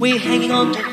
We're hanging on to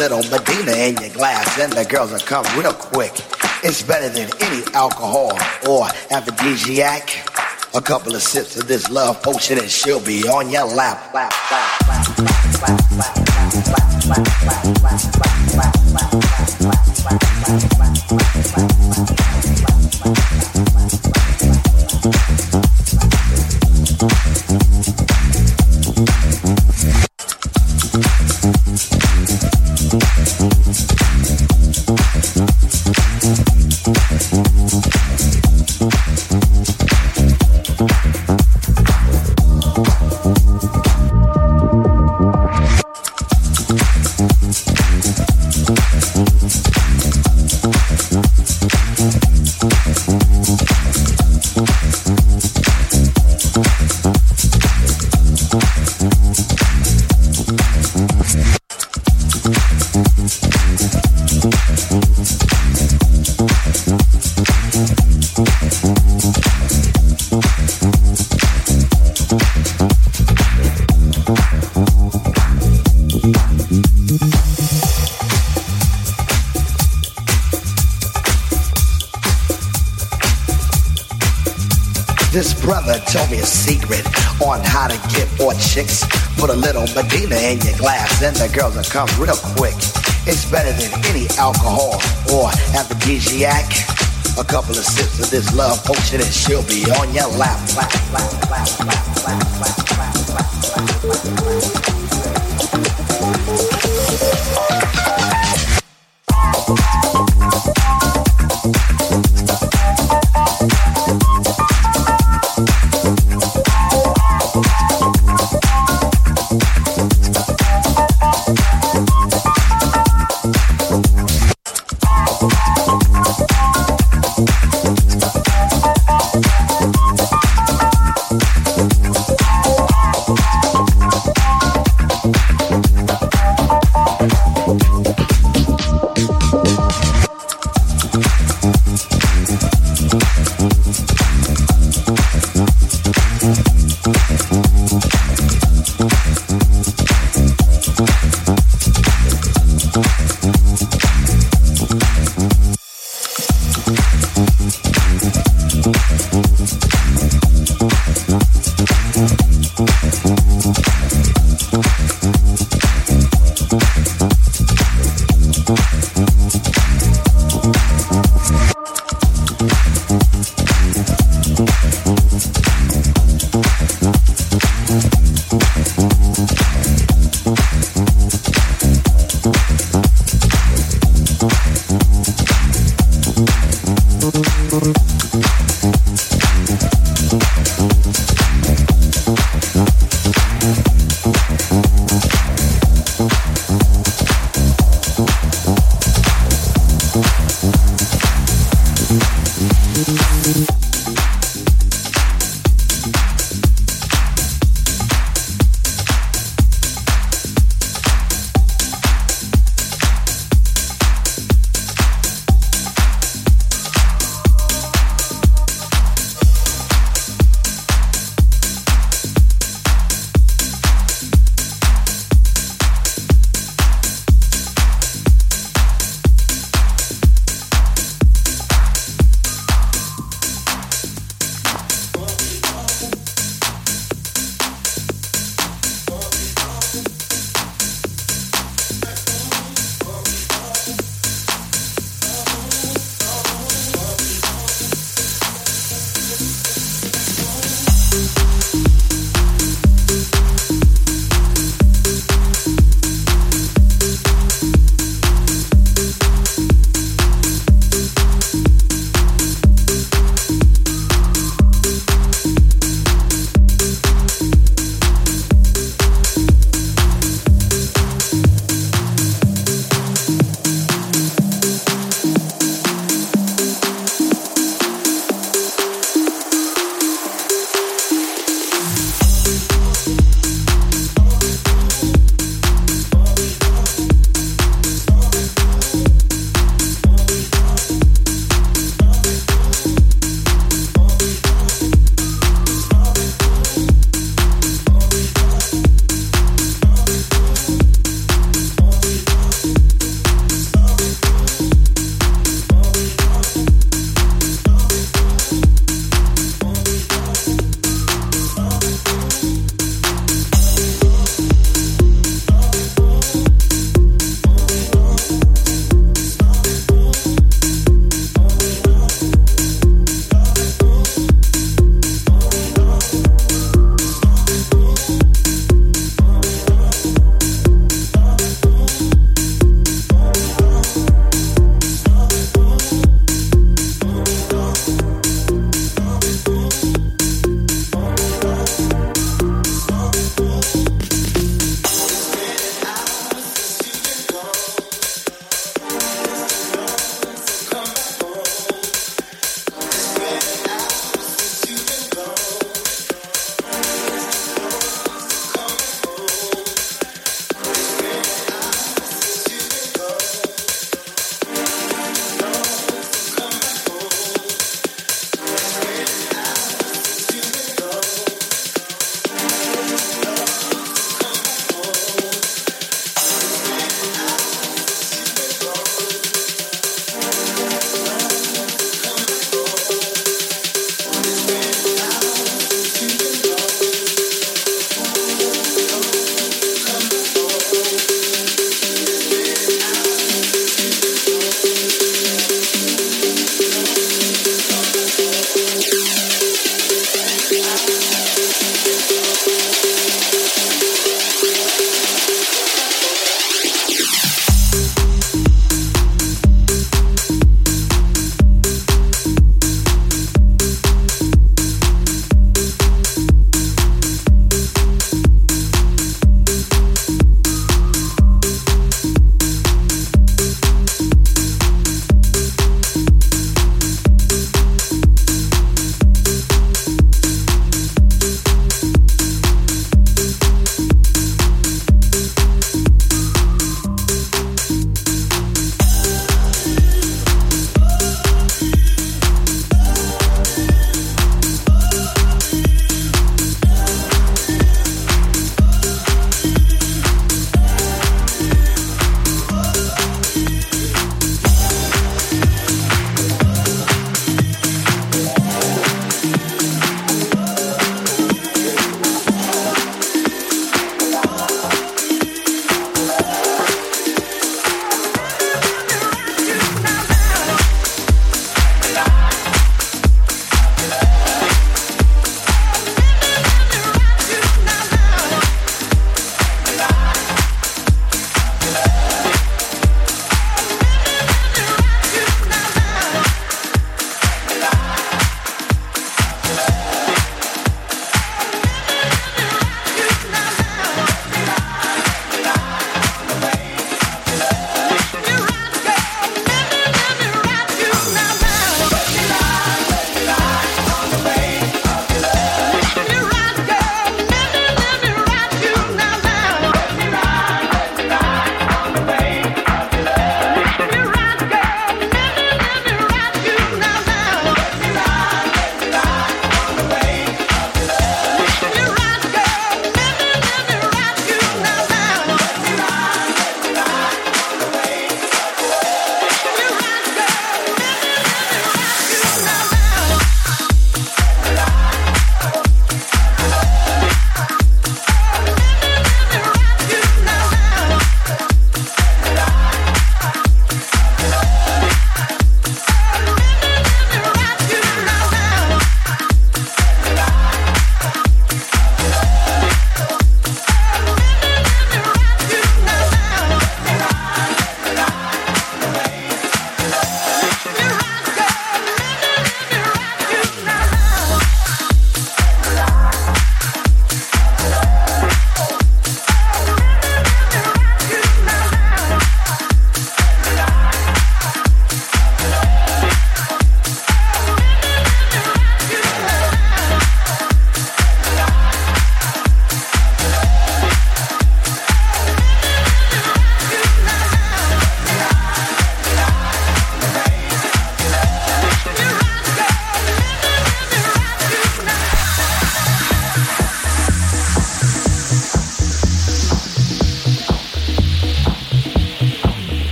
little Medina in your glass, then the girls will come real quick. It's better than any alcohol or aphrodisiac. A couple of sips of this love potion and she'll be on your lap. lap get more chicks. Put a little Medina in your glass, and the girls will come real quick. It's better than any alcohol or aphrodisiac. A couple of sips of this love potion and she'll be on your lap, lap, lap, lap, lap, lap, lap, lap, lap, lap.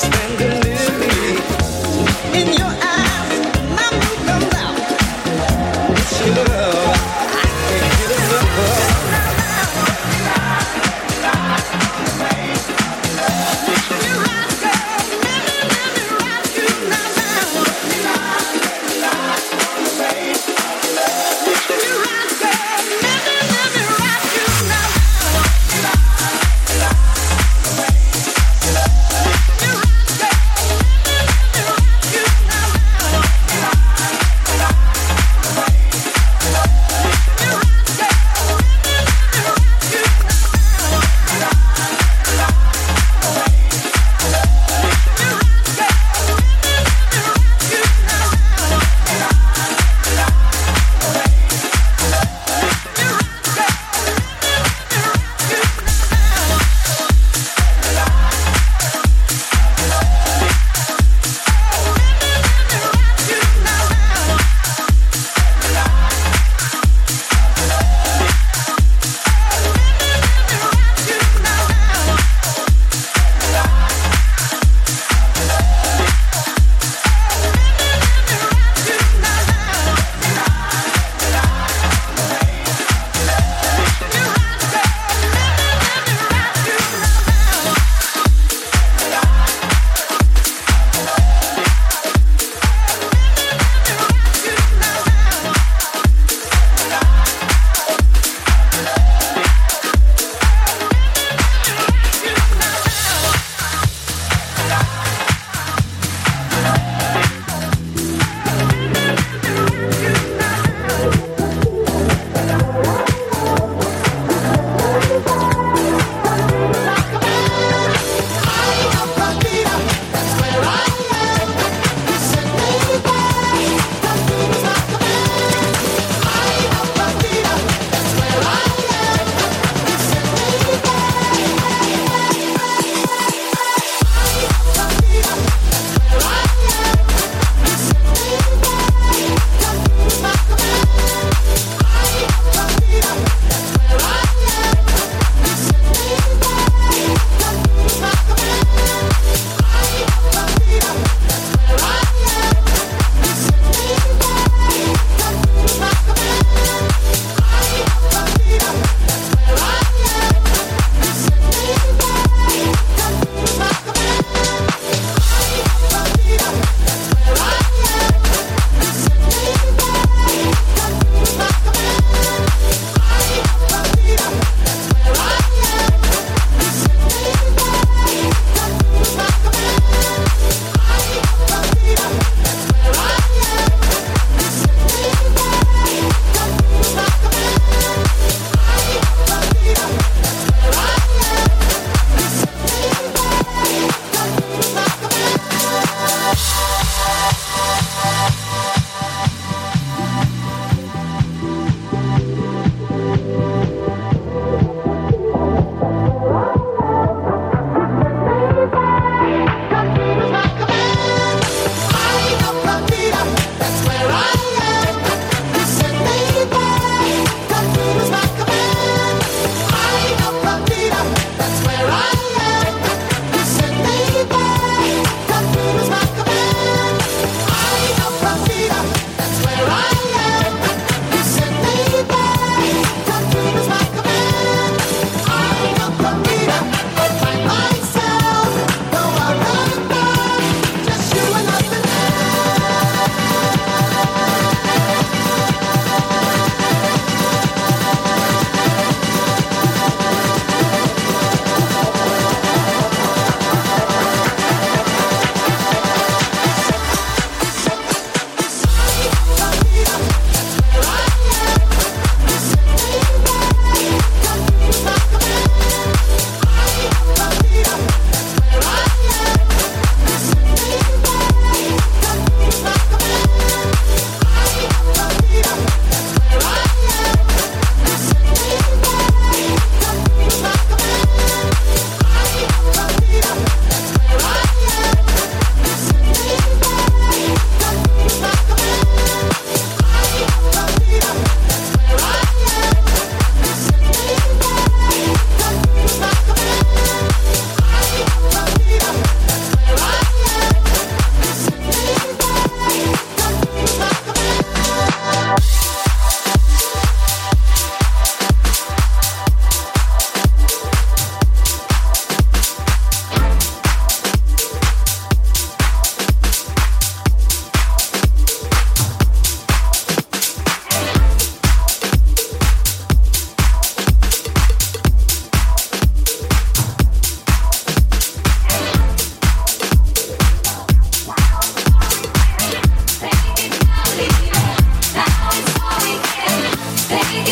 now.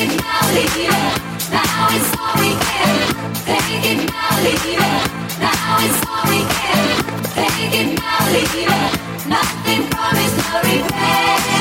Take it now, leave it. Now all we. Take it now, leave it. Nothing promised, no regret.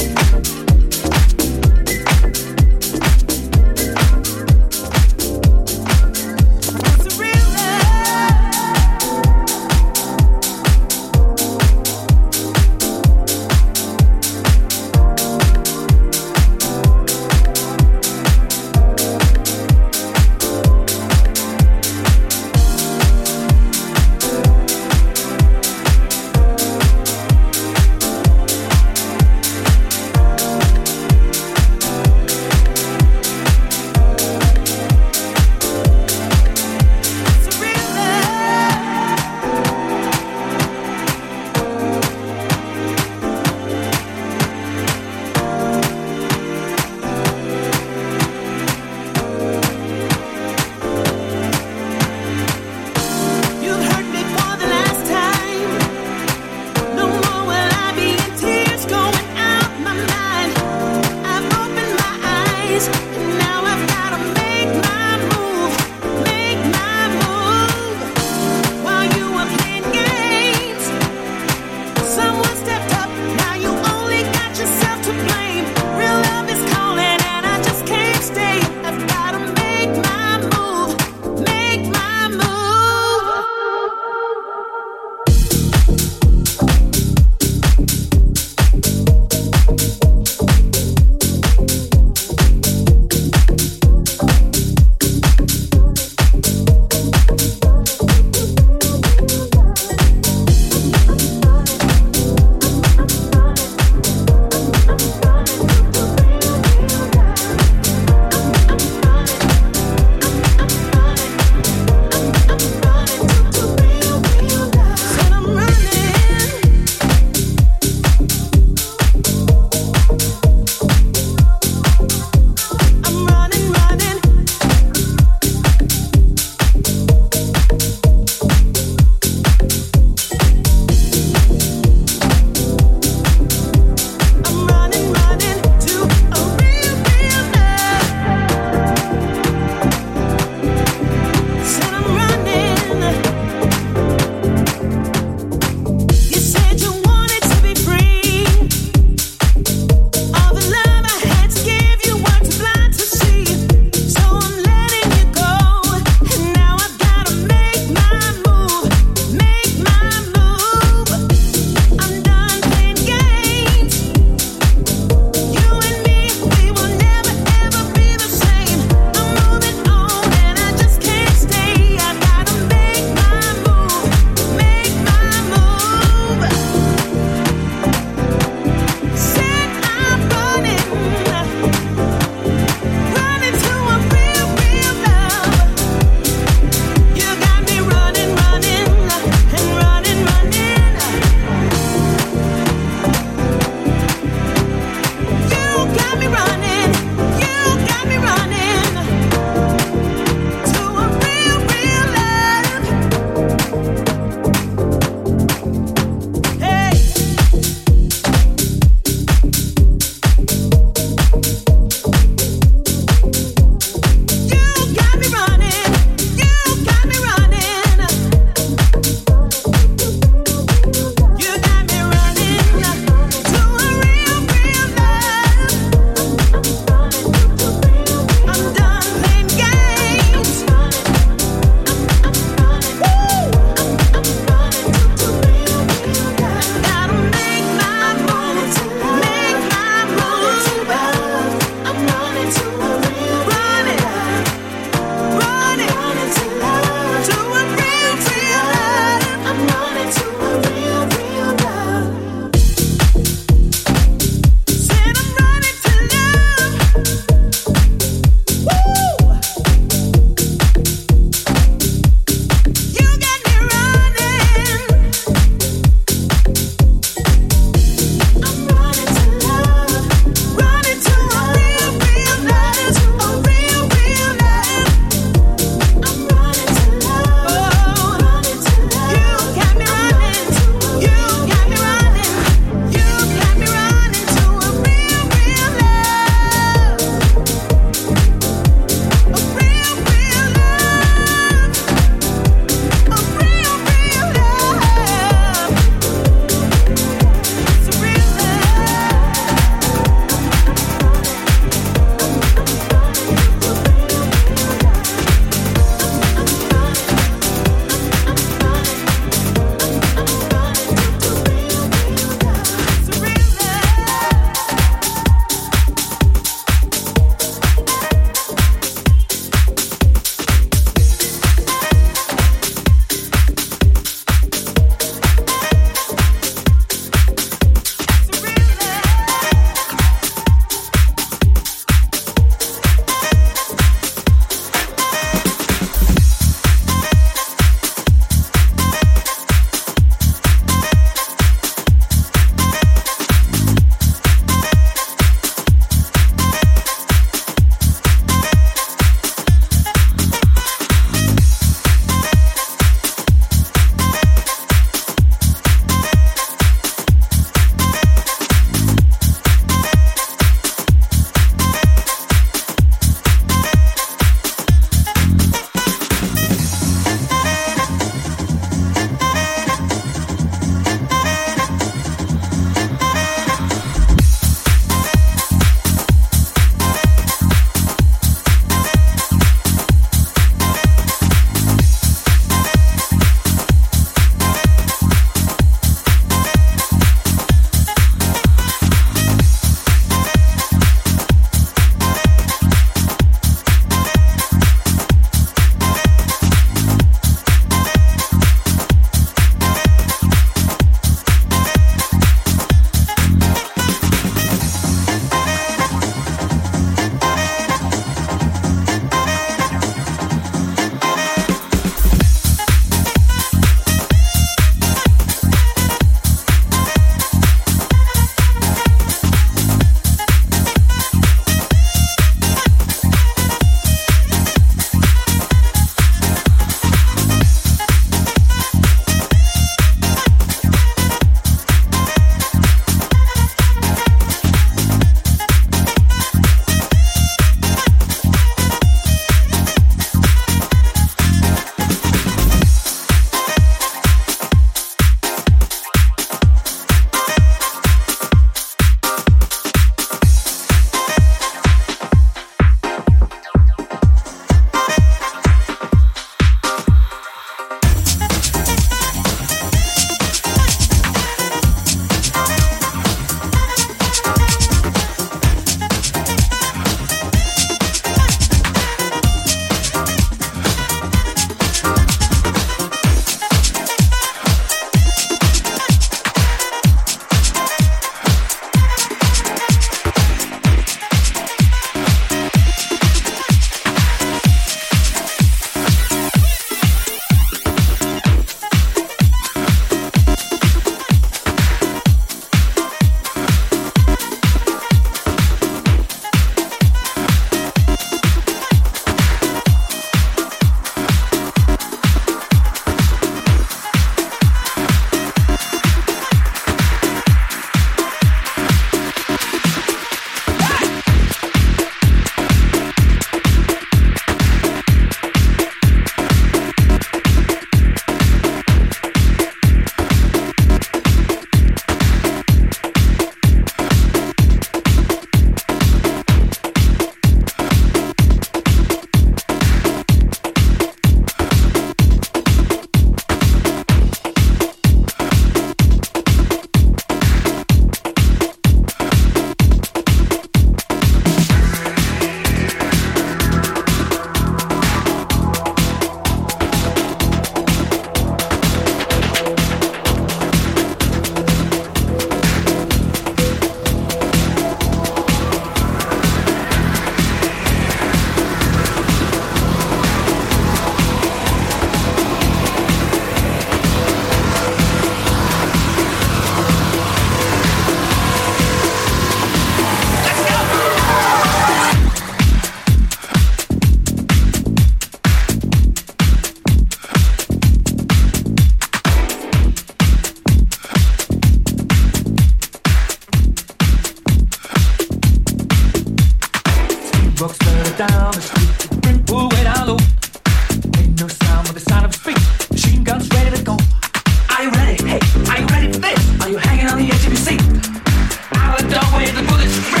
if the bullets